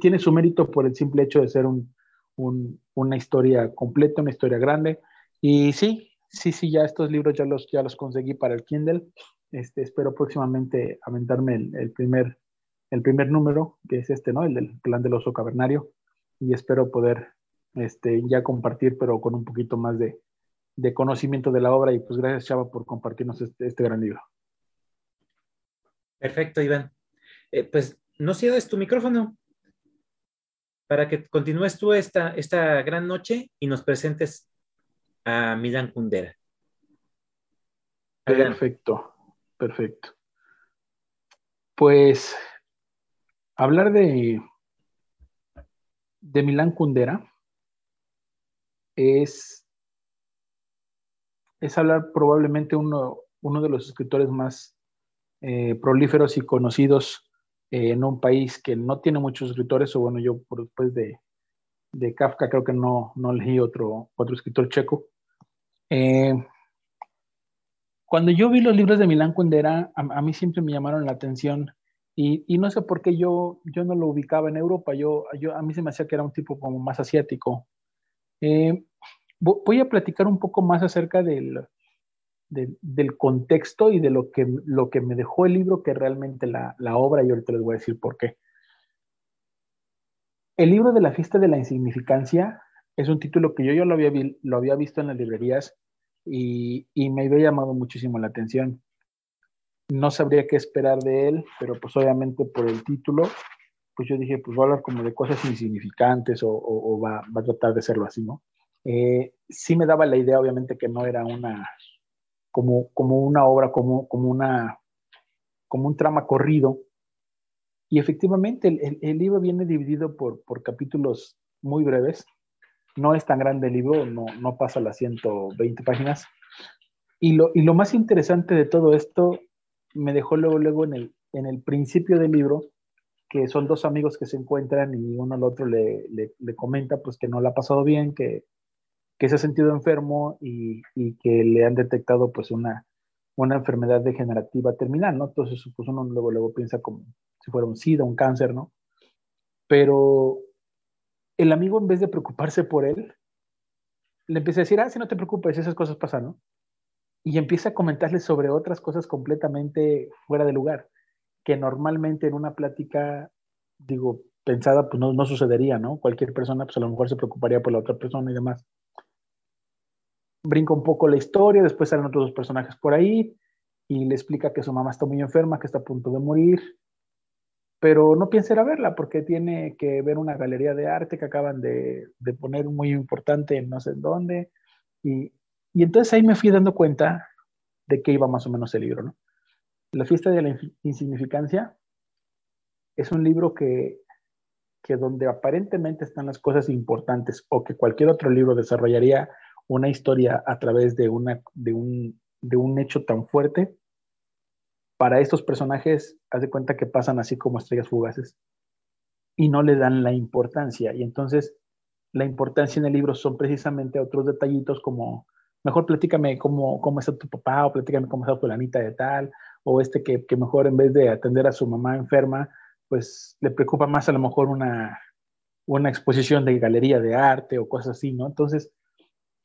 tiene su mérito por el simple hecho de ser un, una historia completa, una historia grande. Y sí, sí, sí, ya estos libros ya los, ya los conseguí para el Kindle. Este, espero próximamente aventarme el, el, primer, el primer número, que es este, ¿no? El del plan del oso cavernario. Y espero poder este, ya compartir, pero con un poquito más de, de conocimiento de la obra. Y pues gracias, Chava, por compartirnos este, este gran libro. Perfecto, Iván. Eh, pues no cierres tu micrófono para que continúes tú esta, esta gran noche y nos presentes a Milán Kundera. Perfecto, perfecto. Pues hablar de, de Milán Kundera es, es hablar probablemente uno, uno de los escritores más eh, prolíferos y conocidos eh, en un país que no tiene muchos escritores, o bueno, yo después de, de Kafka creo que no, no leí otro, otro escritor checo. Eh, cuando yo vi los libros de Milán Kundera, a, mí siempre me llamaron la atención y, y, no sé por qué yo, yo no lo ubicaba en Europa, yo, yo, a mí se me hacía que era un tipo como más asiático. Eh, voy a platicar un poco más acerca del, del contexto y de lo que, lo que me dejó el libro que realmente la, la obra, y ahorita les voy a decir por qué. El libro de la fiesta de la insignificancia es un título que yo ya lo había, lo había visto en las librerías y, y, me había llamado muchísimo la atención. No sabría qué esperar de él, pero pues obviamente por el título, pues yo dije, pues va a hablar como de cosas insignificantes o, o, va, va, a tratar de serlo así, ¿no? Eh, sí me daba la idea, obviamente, que no era una, como, como una obra, como, como, una, como un trama corrido. Y efectivamente, el, el, libro viene dividido por, por, capítulos muy breves. No es tan grande el libro, no, no pasa las 120 páginas. Y lo, y lo más interesante de todo esto me dejó luego, luego en el, en el principio del libro, que son dos amigos que se encuentran y uno al otro le, le, comenta pues que no le ha pasado bien, que, que se ha sentido enfermo y, y que le han detectado pues una, una enfermedad degenerativa terminal, ¿no? Entonces, pues uno luego, luego piensa como si fuera un SIDA, un cáncer, ¿no? Pero el amigo, en vez de preocuparse por él, le empieza a decir, ah, si no te preocupes, esas cosas pasan, ¿no? Y empieza a comentarle sobre otras cosas completamente fuera de lugar, que normalmente en una plática, digo, pensada, pues no, no sucedería, ¿no? Cualquier persona, pues a lo mejor se preocuparía por la otra persona y demás brinca un poco la historia, después salen otros dos personajes por ahí y le explica que su mamá está muy enferma, que está a punto de morir, pero no piensa ir a verla porque tiene que ver una galería de arte que acaban de, de poner muy importante en no sé dónde. Y, y, entonces ahí me fui dando cuenta de qué iba más o menos el libro. ¿no? La fiesta de la insignificancia es un libro que, que donde aparentemente están las cosas importantes o que cualquier otro libro desarrollaría una historia a través de, una, de, un, de un hecho tan fuerte, para estos personajes, haz de cuenta que pasan así como estrellas fugaces y no le dan la importancia. Y entonces, la importancia en el libro son precisamente otros detallitos como, mejor platícame cómo, cómo está tu papá o platícame cómo está tu lanita de tal, o este que, que mejor en vez de atender a su mamá enferma, pues le preocupa más a lo mejor una, una exposición de galería de arte o cosas así, ¿no? Entonces,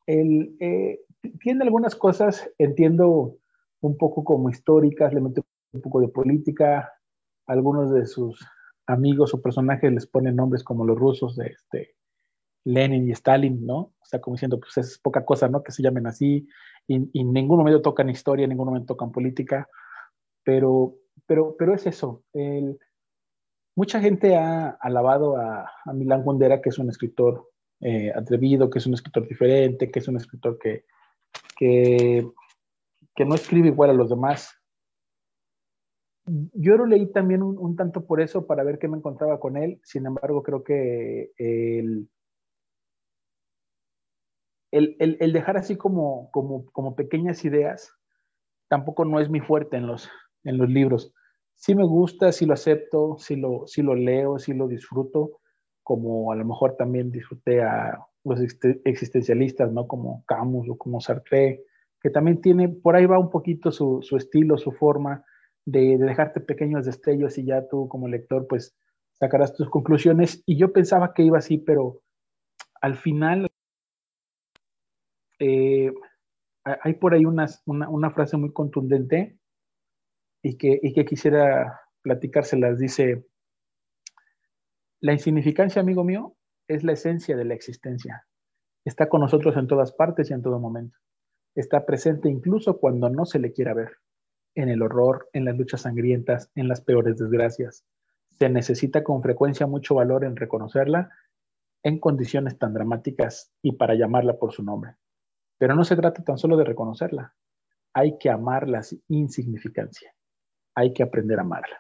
él eh, tiene algunas cosas, entiendo un poco como históricas, le mete un poco de política, algunos de sus amigos o personajes les ponen nombres como los rusos de este, Lenin y Stalin, ¿no? O sea, como diciendo, pues es poca cosa, ¿no? Que se llamen así, y, en ningún momento tocan historia, en ningún momento tocan política, pero, pero, pero es eso. Mucha gente ha alabado a, Milán Kundera, que es un escritor eh, atrevido, que es un escritor diferente, que es un escritor que, que, no escribe igual a los demás. Yo lo leí también un, un, tanto por eso, para ver qué me encontraba con él. Sin embargo, creo que el, el, el, dejar así como, como, como, pequeñas ideas tampoco no es mi fuerte en los, en los libros. Sí me gusta, sí lo acepto, sí lo, sí lo leo, sí lo disfruto, como a lo mejor también disfruté a los existencialistas, ¿no? Como Camus o como Sartre, que también tiene, por ahí va un poquito su, su estilo, su forma de, de, dejarte pequeños destellos y ya tú como lector pues sacarás tus conclusiones. Y yo pensaba que iba así, pero al final eh, hay por ahí una, una, frase muy contundente y que, quisiera platicárselas. Dice, la insignificancia, amigo mío, es la esencia de la existencia. Está con nosotros en todas partes y en todo momento. Está presente incluso cuando no se le quiera ver. En el horror, en las luchas sangrientas, en las peores desgracias. Se necesita con frecuencia mucho valor en reconocerla en condiciones tan dramáticas y para llamarla por su nombre. Pero no se trata tan solo de reconocerla. Hay que amar la insignificancia. Hay que aprender a amarla.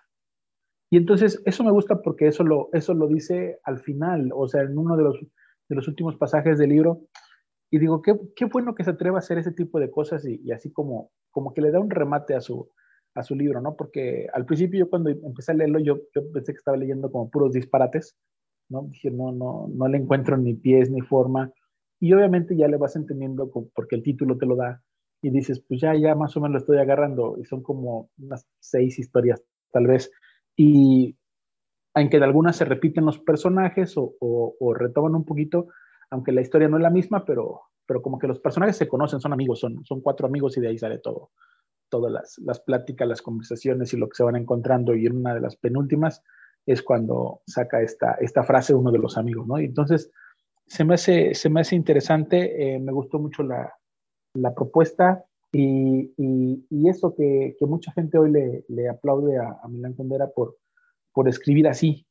Y entonces eso me gusta porque eso lo, eso lo dice al final, o sea, en uno de los, de los últimos pasajes del libro. Y digo, qué, qué bueno que se atreva a hacer ese tipo de cosas y, así como, como que le da un remate a su, a su libro, ¿no? Porque al principio yo cuando empecé a leerlo, yo, yo pensé que estaba leyendo como puros disparates, ¿no? Dije, no, no, no le encuentro ni pies ni forma. Y obviamente ya le vas entendiendo porque el título te lo da y dices, pues ya, ya más o menos lo estoy agarrando y son como unas seis historias tal vez. Y aunque de algunas se repiten los personajes o, o, retoman un poquito, aunque la historia no es la misma, pero, pero como que los personajes se conocen, son amigos, son, son cuatro amigos y de ahí sale todo. Todas las, las pláticas, las conversaciones y lo que se van encontrando. Y en una de las penúltimas es cuando saca esta, esta frase uno de los amigos, ¿no? Y entonces se me hace, se me hace interesante, eh, me gustó mucho la, la propuesta y, y, eso que, que, mucha gente hoy le, le aplaude a, a, Milán Condera por, por escribir así.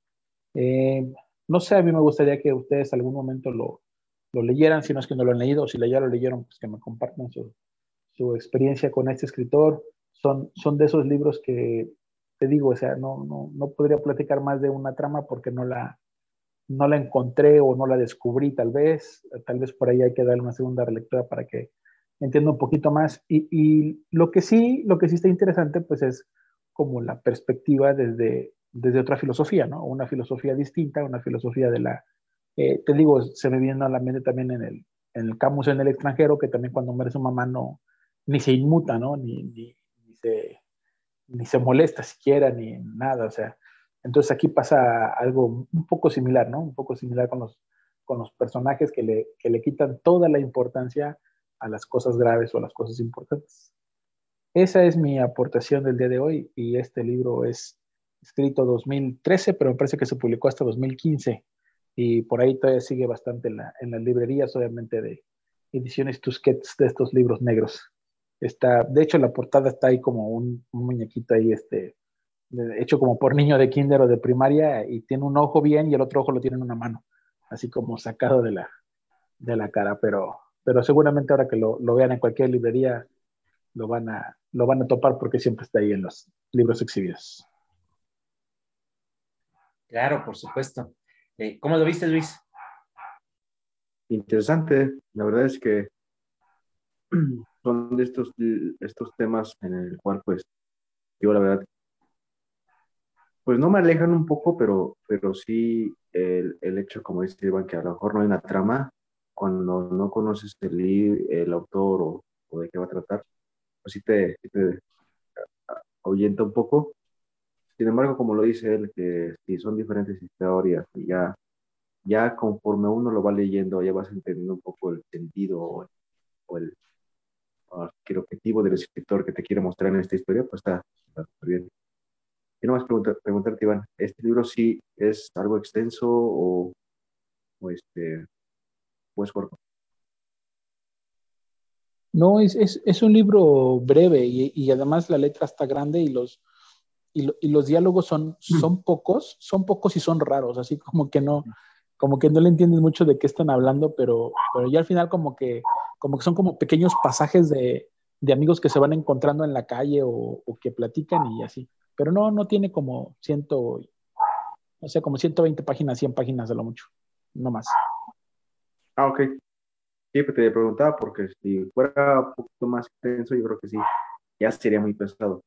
Eh, no sé, a mí me gustaría que ustedes algún momento lo, lo leyeran, si no es que no lo han leído, o si ya lo leyeron, pues que me compartan su, su experiencia con este escritor. Son, son de esos libros que, te digo, o sea, no, no, no podría platicar más de una trama porque no la, no la encontré o no la descubrí tal vez, tal vez por ahí hay que darle una segunda relectura para que entienda un poquito más. Y, y, lo que sí, lo que sí está interesante, pues es como la perspectiva desde, desde otra filosofía, ¿no? Una filosofía distinta, una filosofía de la, eh, te digo, se me viene a la mente también en el, en el camus en el extranjero, que también cuando muere su mamá no, ni se inmuta, ¿no? Ni, ni, ni, se, ni se molesta siquiera, ni nada, o sea, entonces aquí pasa algo un poco similar, ¿no? Un poco similar con los, con los personajes que le, que le quitan toda la importancia a las cosas graves o a las cosas importantes. Esa es mi aportación del día de hoy y este libro es escrito 2013, pero me parece que se publicó hasta 2015 y por ahí todavía sigue bastante en, la, en las librerías, obviamente, de ediciones Tusquets de estos libros negros. Está, de hecho, la portada está ahí como un, un muñequito ahí, este, hecho como por niño de kinder o de primaria y tiene un ojo bien y el otro ojo lo tiene en una mano, así como sacado de la, de la cara, pero, pero seguramente ahora que lo, lo vean en cualquier librería lo van, a, lo van a topar porque siempre está ahí en los libros exhibidos. Claro, por supuesto. Eh, ¿Cómo lo viste, Luis? Interesante. La verdad es que son de estos, estos temas en el cual, pues, yo la verdad pues no me alejan un poco, pero, pero sí el, el hecho, como dice Iván, que a lo mejor no hay una trama, cuando no conoces el, el autor o, de qué va a tratar, pues sí te, te ahuyenta un poco. Sin embargo, como lo dice él, que si son diferentes historias ya, ya conforme uno lo va leyendo, ya vas entendiendo un poco el sentido o, el, el, objetivo del escritor que te quiere mostrar en esta historia, pues está, está bien. Quiero más preguntar, preguntarte, Iván, ¿este libro sí es algo extenso o, o este, o es corto? No, es, es, es un libro breve y, y, además la letra está grande y los, y, y, los diálogos son, son pocos, son pocos y son raros, así como que no, como que no le entiendes mucho de qué están hablando, pero, pero ya al final como que, como que son como pequeños pasajes de, de amigos que se van encontrando en la calle o, o, que platican y así. Pero no, no tiene como ciento, o sea, como 120 páginas, 100 páginas de lo mucho, no más. Ah, ok. Sí, pues te preguntaba porque si fuera un poquito más extenso, yo creo que sí, ya sería muy pesado.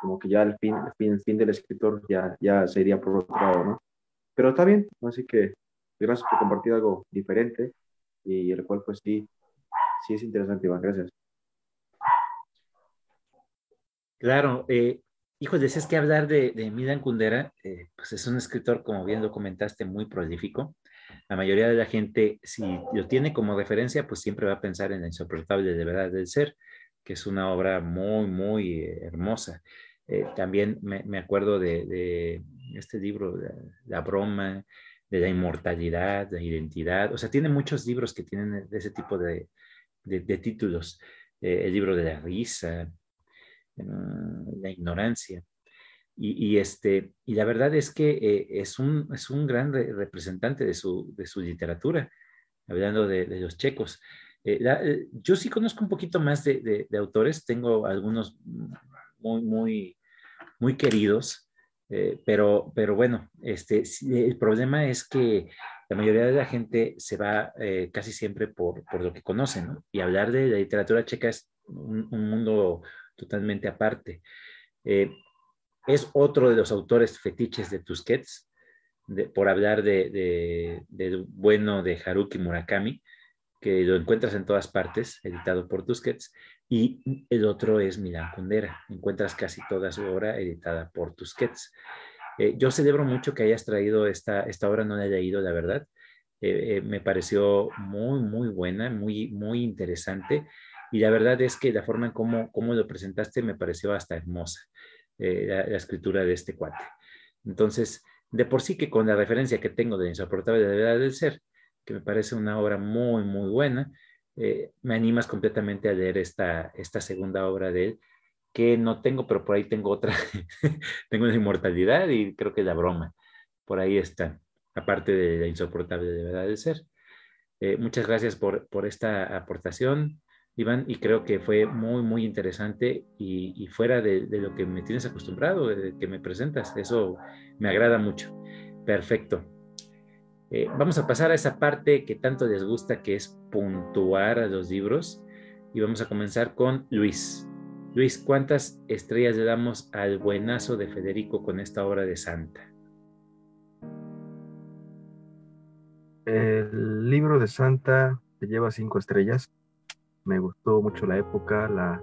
Como que ya el fin, el fin, el fin del escritor ya, ya sería por otro lado, ¿no? Pero está bien, así que gracias por compartir algo diferente y el cual pues sí, sí es interesante, Iván, gracias. Claro, eh, híjoles, es que hablar de, de Milan Kundera, eh, pues es un escritor, como bien lo comentaste, muy prolífico. La mayoría de la gente, si lo tiene como referencia, pues siempre va a pensar en La insoportable de verdad del ser, que es una obra muy, muy eh, hermosa. Eh, también me, me acuerdo de, este libro, la, broma, de la inmortalidad, la identidad. O sea, tiene muchos libros que tienen ese tipo de, de títulos. Eh, el libro de la risa, uh, la ignorancia. Y, este, y la verdad es que eh, es, un, es un gran re representante de su, de su literatura, hablando de, los checos. Eh, eh, yo sí conozco un poquito más de, de, autores, tengo algunos muy, muy, muy queridos, pero, pero bueno, este, el problema es que la mayoría de la gente se va casi siempre por, por, lo que conoce, ¿no? Y hablar de la literatura checa es un, un mundo totalmente aparte. Es otro de los autores fetiches de Tusquets, por hablar de, bueno de Haruki Murakami, que lo encuentras en todas partes, editado por Tusquets, y el otro es Milan Kundera, encuentras casi toda su obra editada por Tusquets. Eh, yo celebro mucho que hayas traído esta, esta obra, no la he leído, la verdad. Eh, eh, me pareció muy, muy buena, muy, muy interesante y la verdad es que la forma en cómo, cómo lo presentaste me pareció hasta hermosa, eh, la, la, escritura de este cuate. Entonces, de por sí que con la referencia que tengo de Insoportable de verdad del ser, que me parece una obra muy, muy buena, eh, me animas completamente a leer esta, esta segunda obra de él, que no tengo, pero por ahí tengo otra, tengo la inmortalidad y creo que la broma, por ahí está, aparte de la insoportable de verdad del ser. Eh, muchas gracias por, por esta aportación. Iván, y creo que fue muy, muy interesante y, fuera de, de, lo que me tienes acostumbrado, de que me presentas. Eso me agrada mucho. Perfecto. Eh, vamos a pasar a esa parte que tanto les gusta, que es puntuar a los libros. Y vamos a comenzar con Luis. Luis, ¿cuántas estrellas le damos al buenazo de Federico con esta obra de Santa? El libro de Santa te lleva cinco estrellas me gustó mucho la época, la,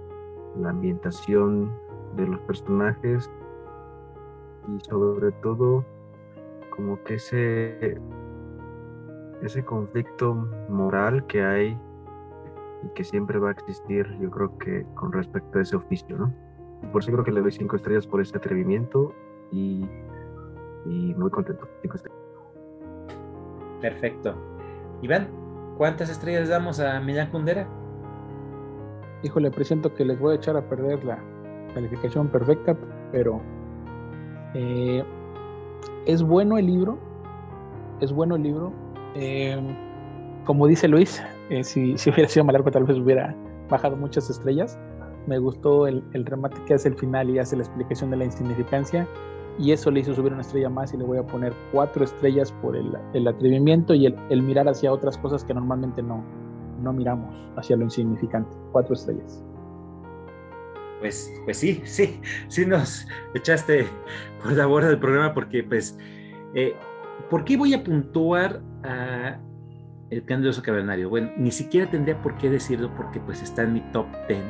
la ambientación de los personajes y sobre todo como que ese ese conflicto moral que hay y que siempre va a existir, yo creo que con respecto a ese oficio, ¿no? Por eso creo que le doy cinco estrellas por este atrevimiento y, y muy contento. Cinco estrellas. Perfecto. Iván, ¿cuántas estrellas damos a Millán Kundera? Híjole, presento que les voy a echar a perder la calificación perfecta, pero eh, es bueno el libro, es bueno el libro. Eh, como dice Luis, eh, si, hubiera sido más largo tal vez hubiera bajado muchas estrellas. Me gustó el, el, remate que hace el final y hace la explicación de la insignificancia y eso le hizo subir una estrella más y le voy a poner cuatro estrellas por el, el atrevimiento y el, el mirar hacia otras cosas que normalmente no, no miramos hacia lo insignificante. Cuatro estrellas. Pues, pues sí, sí, sí nos echaste por la borda del programa porque pues, eh, ¿por qué voy a puntuar a, El clan del oso cavernario. Bueno, ni siquiera tendría por qué decirlo porque pues está en mi top 10.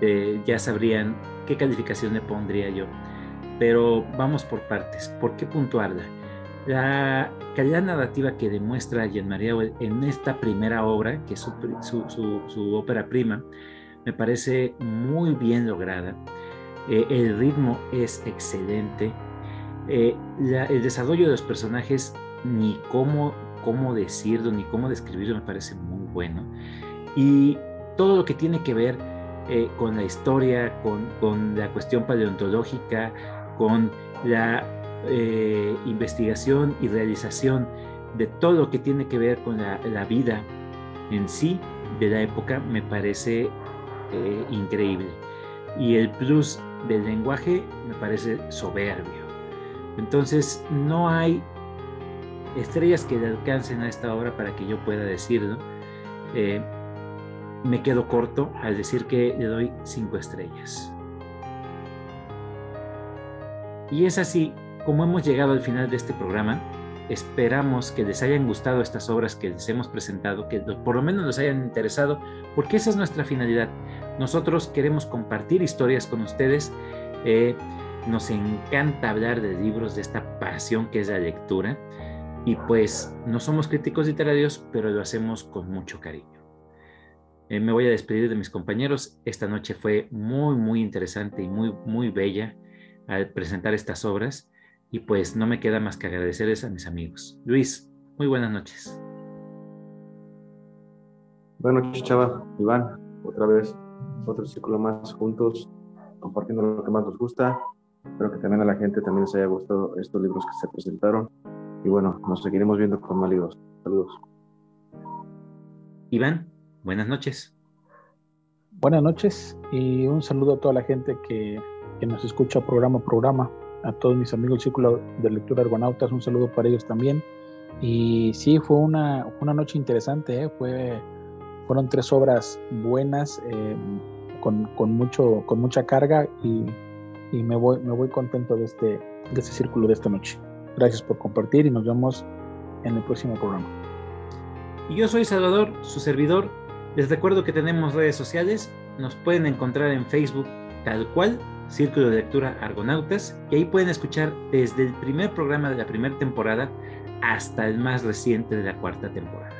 Eh, ya sabrían qué calificación le pondría yo. Pero vamos por partes. ¿Por qué puntuarla? La calidad narrativa que demuestra Jean-Marie en esta primera obra, que es su, ópera prima, me parece muy bien lograda. Eh, el ritmo es excelente. Eh, el desarrollo de los personajes, ni cómo, cómo decirlo, ni cómo describirlo, me parece muy bueno. Y todo lo que tiene que ver eh, con la historia, con, con la cuestión paleontológica, con la eh, investigación y realización de todo lo que tiene que ver con la, vida en sí de la época me parece eh, increíble. Y el plus del lenguaje me parece soberbio. Entonces no hay estrellas que le alcancen a esta obra para que yo pueda decirlo. Eh, me quedo corto al decir que le doy cinco estrellas. Y es así como hemos llegado al final de este programa, esperamos que les hayan gustado estas obras que les hemos presentado, que por lo menos les hayan interesado, porque esa es nuestra finalidad. Nosotros queremos compartir historias con ustedes. Eh, nos encanta hablar de libros, de esta pasión que es la lectura. Y pues no somos críticos literarios, pero lo hacemos con mucho cariño. Eh, me voy a despedir de mis compañeros. Esta noche fue muy, muy interesante y muy, muy bella al presentar estas obras. Y pues no me queda más que agradecerles a mis amigos. Luis, muy buenas noches. Buenas noches, Chava. Iván, otra vez, otro círculo más juntos, compartiendo lo que más nos gusta. Espero que también a la gente también les haya gustado estos libros que se presentaron. Y bueno, nos seguiremos viendo con más libros. Saludos. Iván, buenas noches. Buenas noches y un saludo a toda la gente que, que nos escucha programa a programa a todos mis amigos del Círculo de Lectura Argonautas, un saludo para ellos también. Y sí, fue una, una noche interesante, ¿eh? fue, fueron tres obras buenas, eh, con, con, mucho, con mucha carga y, y, me, voy, me voy contento de este, de este círculo de esta noche. Gracias por compartir y nos vemos en el próximo programa. Y yo soy Salvador, su servidor. Les recuerdo que tenemos redes sociales, nos pueden encontrar en Facebook tal cual Círculo de Lectura Argonautas, y ahí pueden escuchar desde el primer programa de la primera temporada hasta el más reciente de la cuarta temporada.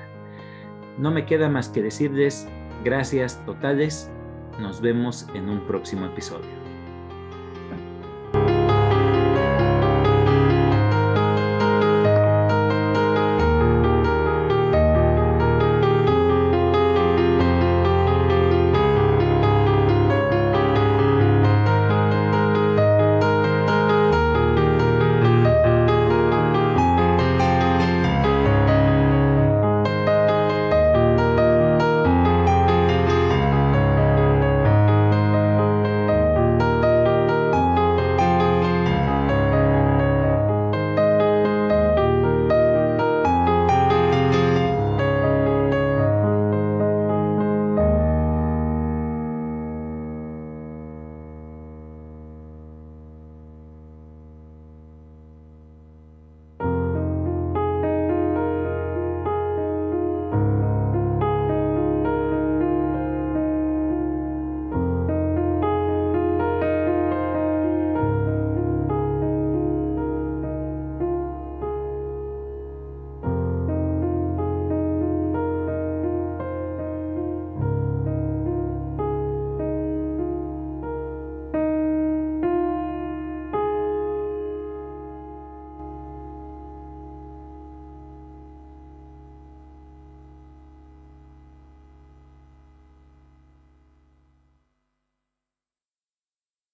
No me queda más que decirles gracias totales, nos vemos en un próximo episodio.